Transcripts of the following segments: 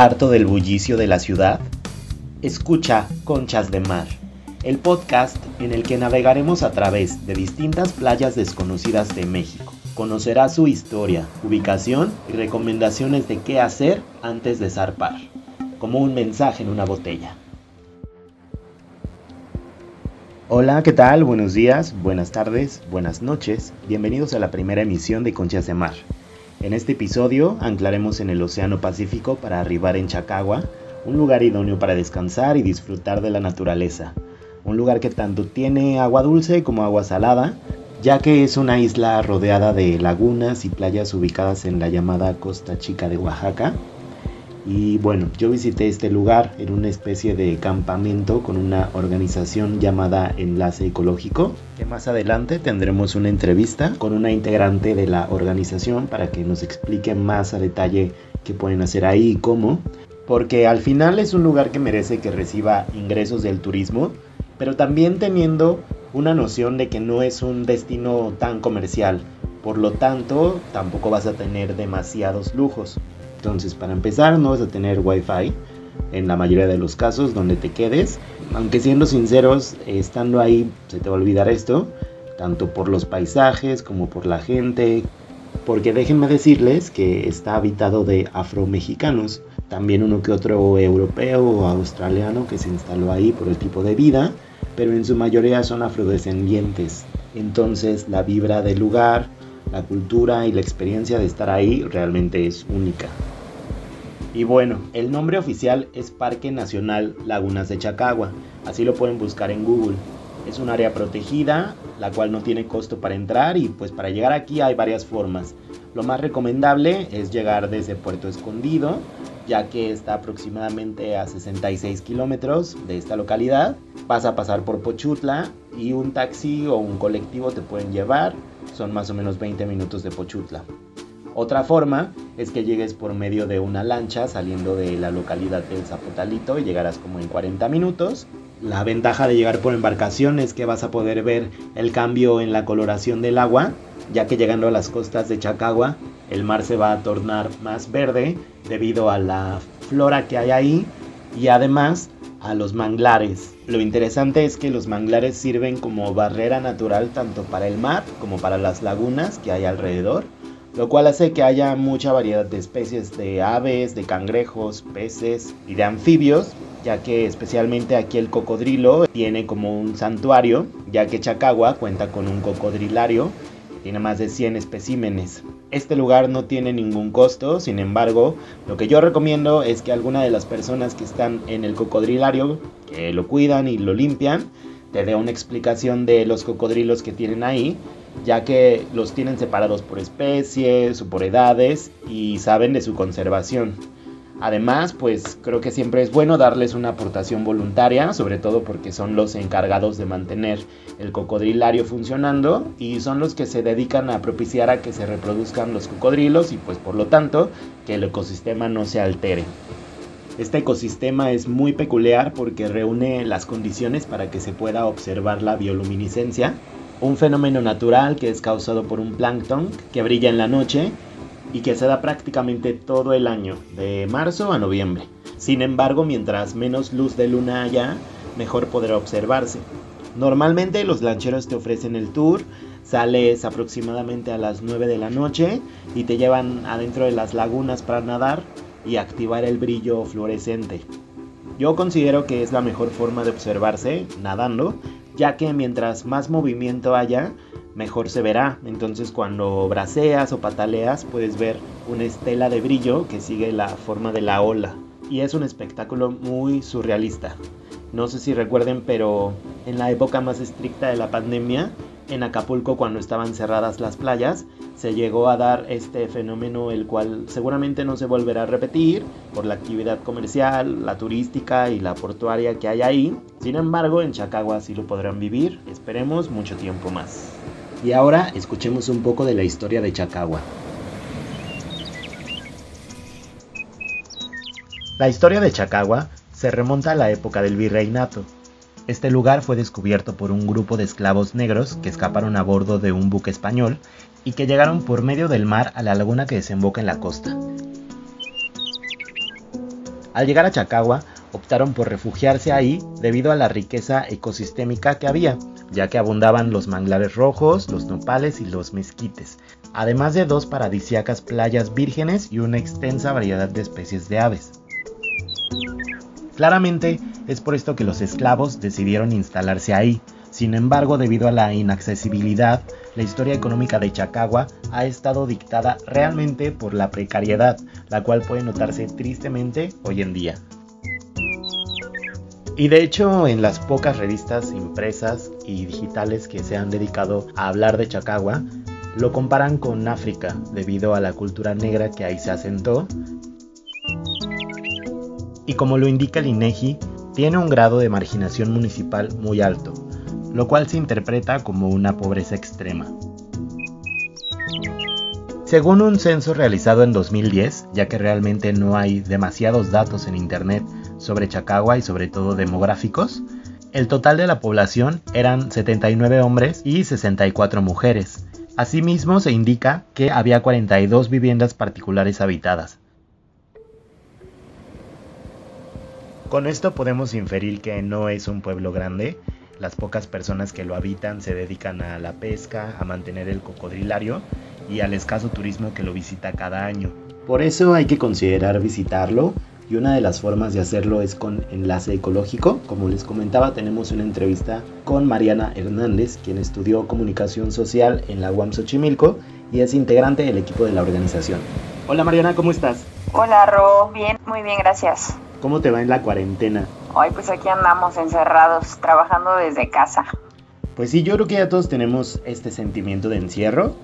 ¿Harto del bullicio de la ciudad? Escucha Conchas de Mar, el podcast en el que navegaremos a través de distintas playas desconocidas de México. Conocerás su historia, ubicación y recomendaciones de qué hacer antes de zarpar, como un mensaje en una botella. Hola, ¿qué tal? Buenos días, buenas tardes, buenas noches. Bienvenidos a la primera emisión de Conchas de Mar en este episodio anclaremos en el Océano Pacífico para arribar en Chacagua, un lugar idóneo para descansar y disfrutar de la naturaleza. Un lugar que tanto tiene agua dulce como agua salada, ya que es una isla rodeada de lagunas y playas ubicadas en la llamada Costa Chica de Oaxaca, y bueno, yo visité este lugar en una especie de campamento con una organización llamada Enlace Ecológico, que más adelante tendremos una entrevista con una integrante de la organización para que nos explique más a detalle qué pueden hacer ahí y cómo, porque al final es un lugar que merece que reciba ingresos del turismo, pero también teniendo una noción de que no es un destino tan comercial, por lo tanto tampoco vas a tener demasiados lujos. Entonces, para empezar, no vas a tener Wi-Fi en la mayoría de los casos donde te quedes. Aunque siendo sinceros, estando ahí se te va a olvidar esto, tanto por los paisajes como por la gente. Porque déjenme decirles que está habitado de afromexicanos, también uno que otro europeo o australiano que se instaló ahí por el tipo de vida, pero en su mayoría son afrodescendientes. Entonces la vibra del lugar, la cultura y la experiencia de estar ahí realmente es única. Y bueno, el nombre oficial es Parque Nacional Lagunas de Chacagua, así lo pueden buscar en Google. Es un área protegida, la cual no tiene costo para entrar y pues para llegar aquí hay varias formas. Lo más recomendable es llegar desde Puerto Escondido, ya que está aproximadamente a 66 kilómetros de esta localidad. Vas a pasar por Pochutla y un taxi o un colectivo te pueden llevar. Son más o menos 20 minutos de Pochutla. Otra forma es que llegues por medio de una lancha saliendo de la localidad del Zapotalito y llegarás como en 40 minutos. La ventaja de llegar por embarcación es que vas a poder ver el cambio en la coloración del agua, ya que llegando a las costas de Chacagua el mar se va a tornar más verde debido a la flora que hay ahí y además a los manglares. Lo interesante es que los manglares sirven como barrera natural tanto para el mar como para las lagunas que hay alrededor lo cual hace que haya mucha variedad de especies de aves, de cangrejos, peces y de anfibios, ya que especialmente aquí el cocodrilo tiene como un santuario, ya que Chacagua cuenta con un cocodrilario tiene más de 100 especímenes. Este lugar no tiene ningún costo, sin embargo, lo que yo recomiendo es que alguna de las personas que están en el cocodrilario, que lo cuidan y lo limpian, te dé una explicación de los cocodrilos que tienen ahí ya que los tienen separados por especies o por edades y saben de su conservación. Además, pues creo que siempre es bueno darles una aportación voluntaria, sobre todo porque son los encargados de mantener el cocodrilario funcionando y son los que se dedican a propiciar a que se reproduzcan los cocodrilos y pues por lo tanto que el ecosistema no se altere. Este ecosistema es muy peculiar porque reúne las condiciones para que se pueda observar la bioluminiscencia, un fenómeno natural que es causado por un plancton que brilla en la noche y que se da prácticamente todo el año, de marzo a noviembre. Sin embargo, mientras menos luz de luna haya, mejor podrá observarse. Normalmente los lancheros te ofrecen el tour, sales aproximadamente a las 9 de la noche y te llevan adentro de las lagunas para nadar y activar el brillo fluorescente. Yo considero que es la mejor forma de observarse nadando ya que mientras más movimiento haya, mejor se verá. Entonces cuando braceas o pataleas puedes ver una estela de brillo que sigue la forma de la ola. Y es un espectáculo muy surrealista. No sé si recuerden, pero en la época más estricta de la pandemia, en Acapulco cuando estaban cerradas las playas, se llegó a dar este fenómeno el cual seguramente no se volverá a repetir por la actividad comercial, la turística y la portuaria que hay ahí. Sin embargo, en Chacagua sí lo podrán vivir, esperemos mucho tiempo más. Y ahora escuchemos un poco de la historia de Chacagua. La historia de Chacagua se remonta a la época del virreinato, este lugar fue descubierto por un grupo de esclavos negros que escaparon a bordo de un buque español y que llegaron por medio del mar a la laguna que desemboca en la costa. Al llegar a Chacagua, optaron por refugiarse ahí debido a la riqueza ecosistémica que había, ya que abundaban los manglares rojos, los nopales y los mezquites, además de dos paradisíacas playas vírgenes y una extensa variedad de especies de aves. Claramente es por esto que los esclavos decidieron instalarse ahí. Sin embargo, debido a la inaccesibilidad, la historia económica de Chacagua ha estado dictada realmente por la precariedad, la cual puede notarse tristemente hoy en día. Y de hecho, en las pocas revistas impresas y digitales que se han dedicado a hablar de Chacagua, lo comparan con África debido a la cultura negra que ahí se asentó y como lo indica el INEGI, e tiene un grado de marginación municipal muy alto, lo cual se interpreta como una pobreza extrema. Según un censo realizado en 2010, ya que realmente no hay demasiados datos en Internet sobre Chacagua y sobre todo demográficos, el total de la población eran 79 hombres y 64 mujeres. Asimismo se indica que había 42 viviendas particulares habitadas, Con esto podemos inferir que no es un pueblo grande. Las pocas personas que lo habitan se dedican a la pesca, a mantener el cocodrilario y al escaso turismo que lo visita cada año. Por eso hay que considerar visitarlo y una de las formas de hacerlo es con enlace ecológico. Como les comentaba, tenemos una entrevista con Mariana Hernández, quien estudió comunicación social en la UAM Xochimilco y es integrante del equipo de la organización. Hola Mariana, ¿cómo estás? Hola Ro, bien, muy bien, gracias. ¿Cómo te va en la cuarentena? Hoy pues aquí andamos encerrados, trabajando desde casa. Pues sí, yo creo que ya todos tenemos este sentimiento de encierro.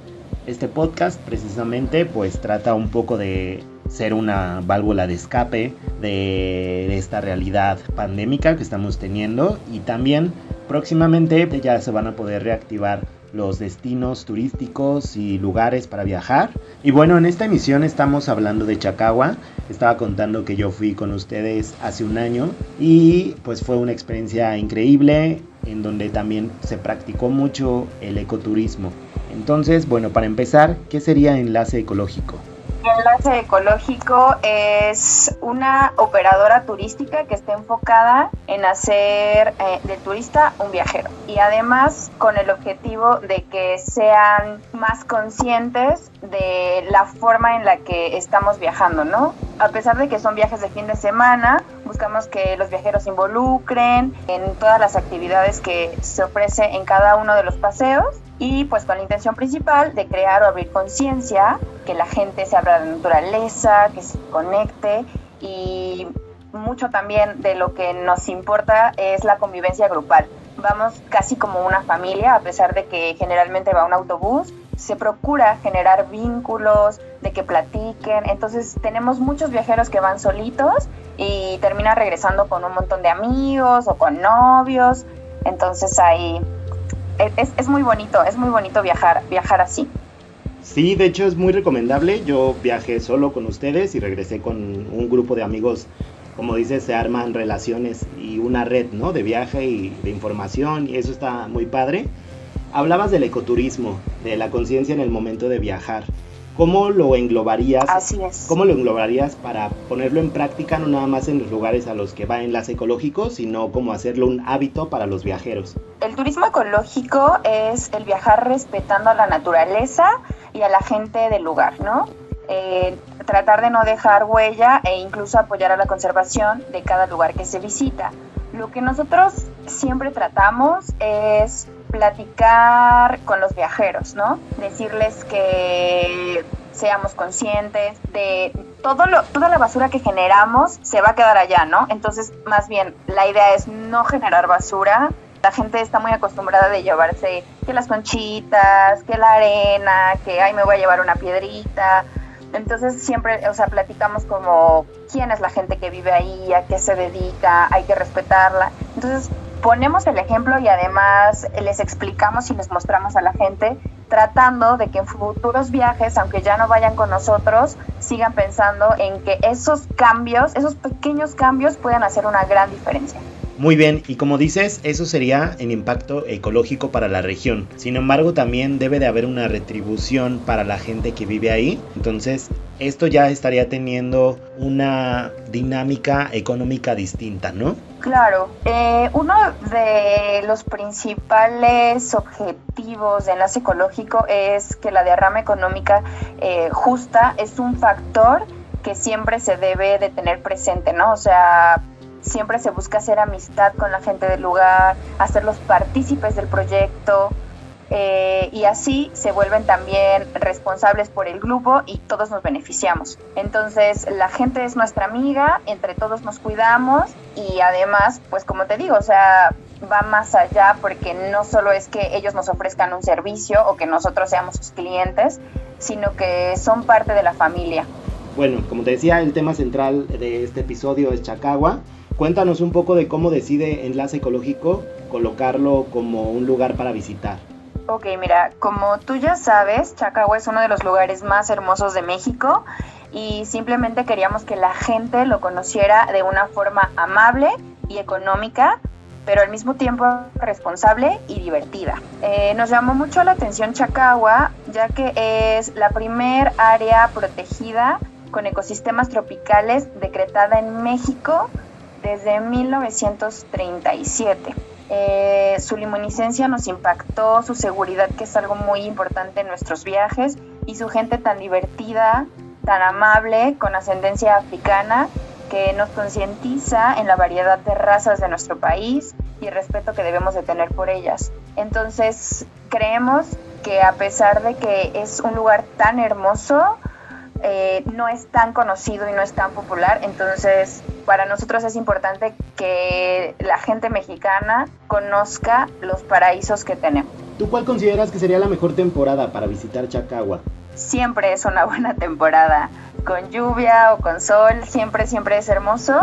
Este podcast precisamente pues trata un poco de ser una válvula de escape de esta realidad pandémica que estamos teniendo y también próximamente ya se van a poder reactivar los destinos turísticos y lugares para viajar. Y bueno, en esta emisión estamos hablando de Chacagua. Estaba contando que yo fui con ustedes hace un año y pues fue una experiencia increíble en donde también se practicó mucho el ecoturismo. Entonces, bueno, para empezar, ¿qué sería enlace ecológico? Enlace Ecológico es una operadora turística que está enfocada en hacer eh, del turista un viajero y además con el objetivo de que sean más conscientes de la forma en la que estamos viajando, ¿no? A pesar de que son viajes de fin de semana, buscamos que los viajeros se involucren en todas las actividades que se ofrece en cada uno de los paseos y pues con la intención principal de crear o abrir conciencia, que la gente se abra de la naturaleza, que se conecte y mucho también de lo que nos importa es la convivencia grupal. Vamos casi como una familia, a pesar de que generalmente va un autobús, se procura generar vínculos, de que platiquen. Entonces tenemos muchos viajeros que van solitos y terminan regresando con un montón de amigos o con novios. Entonces ahí es, es, muy bonito, es muy bonito viajar, viajar así. Sí, de hecho es muy recomendable. Yo viajé solo con ustedes y regresé con un grupo de amigos. Como dices, se arman relaciones y una red, ¿no? De viaje y de información y eso está muy padre. Hablabas del ecoturismo, de la conciencia en el momento de viajar. ¿Cómo lo englobarías? Así es. ¿Cómo lo englobarías para ponerlo en práctica no nada más en los lugares a los que va enlace ecológico, sino como hacerlo un hábito para los viajeros? El turismo ecológico es el viajar respetando a la naturaleza y a la gente del lugar, ¿no? Eh, tratar de no dejar huella e incluso apoyar a la conservación de cada lugar que se visita. Lo que nosotros siempre tratamos es platicar con los viajeros, ¿no? Decirles que seamos conscientes de todo lo, toda la basura que generamos se va a quedar allá, ¿no? Entonces, más bien, la idea es no generar basura. La gente está muy acostumbrada de llevarse que las conchitas, que la arena, que ay me voy a llevar una piedrita. Entonces siempre, o sea, platicamos como quién es la gente que vive ahí, a qué se dedica, hay que respetarla. Entonces ponemos el ejemplo y además les explicamos y les mostramos a la gente, tratando de que en futuros viajes, aunque ya no vayan con nosotros, sigan pensando en que esos cambios, esos pequeños cambios pueden hacer una gran diferencia. Muy bien, y como dices, eso sería el impacto ecológico para la región. Sin embargo, también debe de haber una retribución para la gente que vive ahí. Entonces, esto ya estaría teniendo una dinámica económica distinta, ¿no? Claro, eh, uno de los principales objetivos de enlace ecológico es que la derrama económica eh, justa es un factor que siempre se debe de tener presente, ¿no? O sea, siempre se busca hacer amistad con la gente del lugar, hacerlos partícipes del proyecto eh, y así se vuelven también responsables por el grupo y todos nos beneficiamos. Entonces la gente es nuestra amiga, entre todos nos cuidamos y además, pues como te digo, o sea, va más allá porque no solo es que ellos nos ofrezcan un servicio o que nosotros seamos sus clientes, sino que son parte de la familia. Bueno, como te decía, el tema central de este episodio es Chacagua. Cuéntanos un poco de cómo decide Enlace Ecológico colocarlo como un lugar para visitar. Ok, mira, como tú ya sabes, Chacagua es uno de los lugares más hermosos de México y simplemente queríamos que la gente lo conociera de una forma amable y económica, pero al mismo tiempo responsable y divertida. Eh, nos llamó mucho la atención Chacagua, ya que es la primer área protegida con ecosistemas tropicales decretada en México desde 1937. Eh, su luminiscencia nos impactó, su seguridad, que es algo muy importante en nuestros viajes, y su gente tan divertida, tan amable, con ascendencia africana, que nos concientiza en la variedad de razas de nuestro país y el respeto que debemos de tener por ellas. Entonces, creemos que a pesar de que es un lugar tan hermoso, eh, no es tan conocido y no es tan popular, entonces para nosotros es importante que la gente mexicana conozca los paraísos que tenemos. ¿Tú cuál consideras que sería la mejor temporada para visitar Chacagua? Siempre es una buena temporada, con lluvia o con sol, siempre, siempre es hermoso,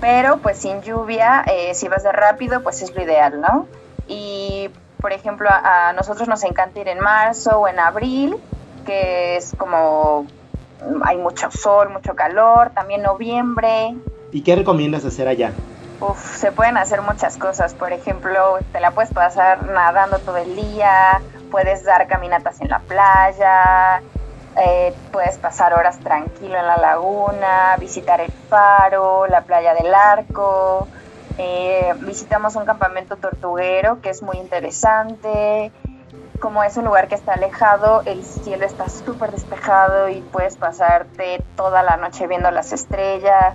pero pues sin lluvia, eh, si vas de rápido, pues es lo ideal, ¿no? Y por ejemplo, a nosotros nos encanta ir en marzo o en abril, que es como hay mucho sol, mucho calor, también noviembre. ¿Y qué recomiendas hacer allá? Uf, se pueden hacer muchas cosas. Por ejemplo, te la puedes pasar nadando todo el día, puedes dar caminatas en la playa, eh, puedes pasar horas tranquilo en la laguna, visitar el faro, la playa del arco. Eh, visitamos un campamento tortuguero que es muy interesante como es un lugar que está alejado, el cielo está súper despejado y puedes pasarte toda la noche viendo las estrellas,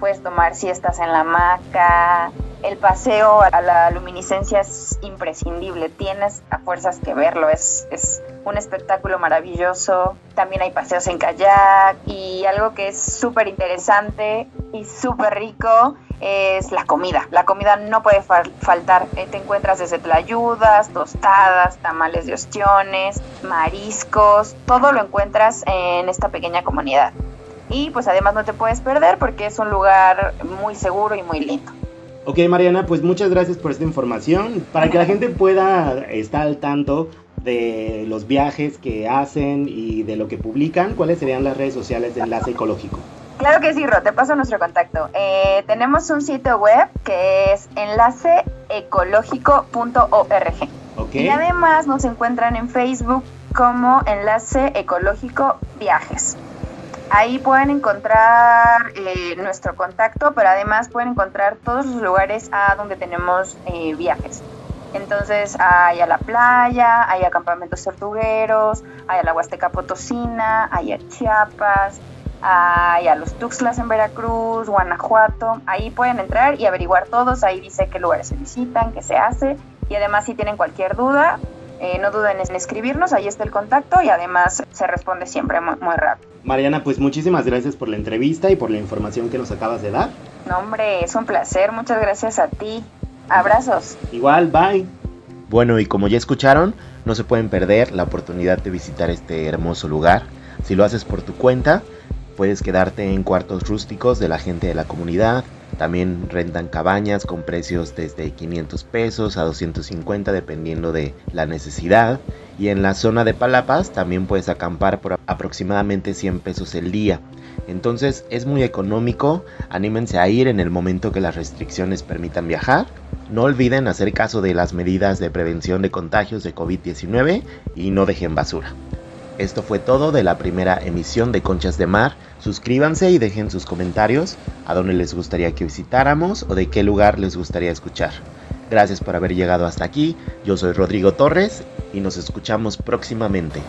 puedes tomar siestas en la hamaca, el paseo a la luminiscencia es imprescindible, tienes a fuerzas que verlo, es, es un espectáculo maravilloso, también hay paseos en kayak y algo que es súper interesante y súper rico es la comida. La comida no puede faltar. Eh, te encuentras desde tlayudas, tostadas, tamales de ostiones, mariscos, todo lo encuentras en esta pequeña comunidad. Y pues además no te puedes perder porque es un lugar muy seguro y muy lindo. Ok Mariana, pues muchas gracias por esta información. Para que la gente pueda estar al tanto de los viajes que hacen y de lo que publican, ¿cuáles serían las redes sociales de Enlace Ecológico? Claro que sí, Ro, te paso nuestro contacto. Eh, tenemos un sitio web que es enlaceecológico.org. Y además nos encuentran en Facebook como Enlace Ecológico Viajes. Ahí pueden encontrar eh, nuestro contacto, pero además pueden encontrar todos los lugares a donde tenemos eh, viajes. Entonces hay a la playa, hay a campamentos tortugueros, hay a la Huasteca Potosina, hay a Chiapas, hay a los Tuxtlas en Veracruz, Guanajuato. Ahí pueden entrar y averiguar todos. Ahí dice qué lugares se visitan, qué se hace. Y además si tienen cualquier duda, eh, no duden en escribirnos, ahí está el contacto y además se responde siempre muy, muy, rápido. Mariana, pues muchísimas gracias por la entrevista y por la información que nos acabas de dar. No, hombre, es un placer, muchas gracias a ti. Abrazos. Igual, bye. Bueno, y como ya escucharon, no se pueden perder la oportunidad de visitar este hermoso lugar. Si lo haces por tu cuenta, Puedes quedarte en cuartos rústicos de la gente de la comunidad. También rentan cabañas con precios desde 500 pesos a 250 dependiendo de la necesidad. Y en la zona de Palapas también puedes acampar por aproximadamente 100 pesos el día. Entonces es muy económico, anímense a ir en el momento que las restricciones permitan viajar. No olviden hacer caso de las medidas de prevención de contagios de COVID-19 y no dejen basura. Esto fue todo de la primera emisión de Conchas de Mar. Suscríbanse y dejen sus comentarios a dónde les gustaría que visitáramos o de qué lugar les gustaría escuchar. Gracias por haber llegado hasta aquí. Yo soy Rodrigo Torres y nos escuchamos próximamente.